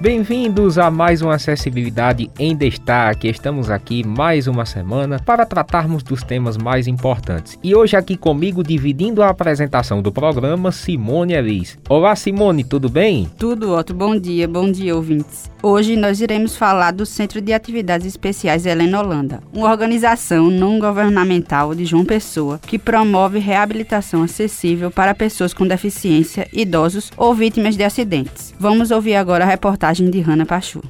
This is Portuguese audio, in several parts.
Bem-vindos a mais uma Acessibilidade em Destaque. Estamos aqui mais uma semana para tratarmos dos temas mais importantes. E hoje aqui comigo, dividindo a apresentação do programa, Simone Elis. Olá, Simone, tudo bem? Tudo, Otto. Bom dia, bom dia, ouvintes. Hoje nós iremos falar do Centro de Atividades Especiais Helena Holanda, uma organização não governamental de João Pessoa que promove reabilitação acessível para pessoas com deficiência, idosos ou vítimas de acidentes. Vamos ouvir agora a reportagem de Hanna Pachu.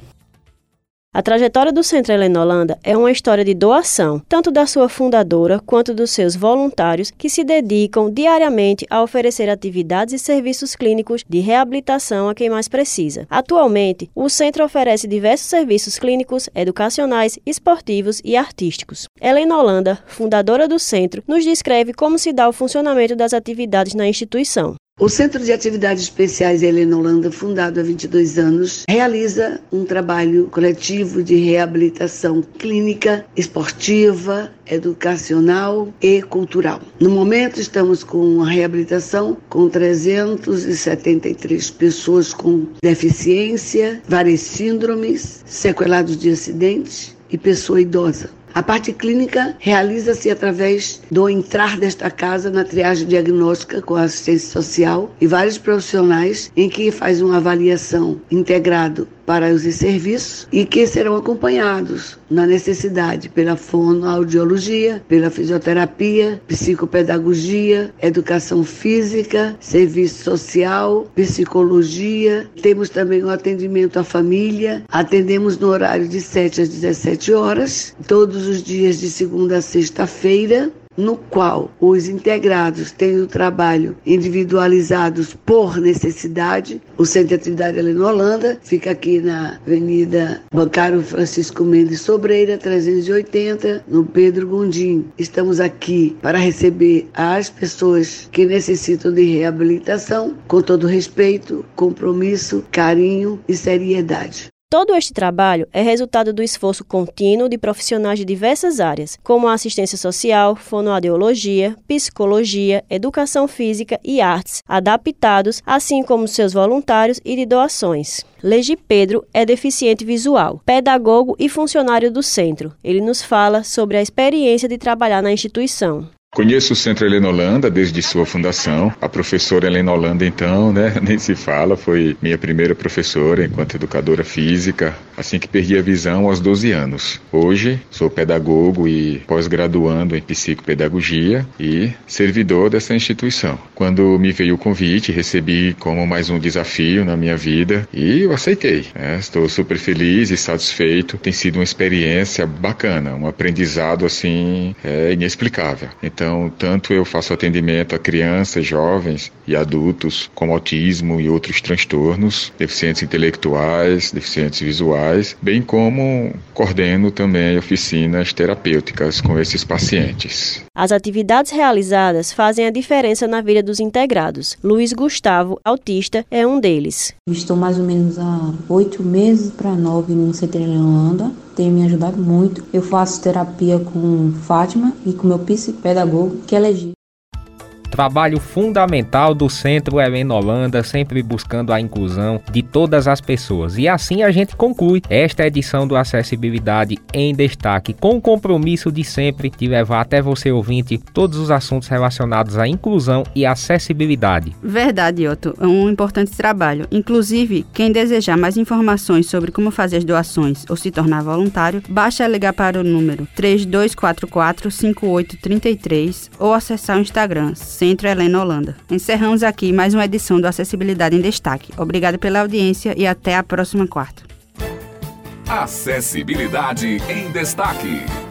A trajetória do Centro Helena Holanda é uma história de doação, tanto da sua fundadora quanto dos seus voluntários que se dedicam diariamente a oferecer atividades e serviços clínicos de reabilitação a quem mais precisa. Atualmente, o centro oferece diversos serviços clínicos, educacionais, esportivos e artísticos. Helena Holanda, fundadora do centro, nos descreve como se dá o funcionamento das atividades na instituição. O Centro de Atividades Especiais Helena Holanda, fundado há 22 anos, realiza um trabalho coletivo de reabilitação clínica, esportiva, educacional e cultural. No momento, estamos com a reabilitação com 373 pessoas com deficiência, várias síndromes, sequelados de acidentes e pessoa idosa. A parte clínica realiza-se através do entrar desta casa na triagem diagnóstica com assistência social e vários profissionais em que faz uma avaliação integrado para os serviços e que serão acompanhados na necessidade pela fonoaudiologia, pela fisioterapia, psicopedagogia, educação física, serviço social, psicologia. Temos também o atendimento à família. Atendemos no horário de 7 às 17 horas, todos os dias de segunda a sexta-feira no qual os integrados têm o trabalho individualizados por necessidade. O Centro de Atividade Helena Holanda fica aqui na Avenida Bancário Francisco Mendes Sobreira, 380, no Pedro Gondim. Estamos aqui para receber as pessoas que necessitam de reabilitação com todo respeito, compromisso, carinho e seriedade. Todo este trabalho é resultado do esforço contínuo de profissionais de diversas áreas, como a assistência social, fonoaudiologia, psicologia, educação física e artes, adaptados, assim como seus voluntários e de doações. Legi Pedro é deficiente visual, pedagogo e funcionário do centro. Ele nos fala sobre a experiência de trabalhar na instituição. Conheço o Centro Helena Holanda desde sua fundação. A professora Helena Holanda, então, né, nem se fala, foi minha primeira professora enquanto educadora física, assim que perdi a visão aos 12 anos. Hoje sou pedagogo e pós-graduando em psicopedagogia e servidor dessa instituição. Quando me veio o convite, recebi como mais um desafio na minha vida e eu aceitei. Né? Estou super feliz e satisfeito. Tem sido uma experiência bacana, um aprendizado assim é, inexplicável. Então, tanto eu faço atendimento a crianças, jovens e adultos com autismo e outros transtornos, deficientes intelectuais, deficientes visuais, bem como coordeno também oficinas terapêuticas com esses pacientes. As atividades realizadas fazem a diferença na vida dos integrados. Luiz Gustavo, autista, é um deles. Estou mais ou menos há oito meses para nove no CT Holanda tem me ajudado muito. Eu faço terapia com Fátima e com meu psicopedagogo, que é Legi trabalho fundamental do Centro Helena Holanda, sempre buscando a inclusão de todas as pessoas. E assim a gente conclui esta edição do Acessibilidade em Destaque, com o compromisso de sempre de levar até você, ouvinte, todos os assuntos relacionados à inclusão e acessibilidade. Verdade, Otto. É um importante trabalho. Inclusive, quem desejar mais informações sobre como fazer as doações ou se tornar voluntário, basta ligar para o número 3244 5833 ou acessar o Instagram Centro Helena Holanda. Encerramos aqui mais uma edição do Acessibilidade em Destaque. Obrigada pela audiência e até a próxima quarta. Acessibilidade em Destaque.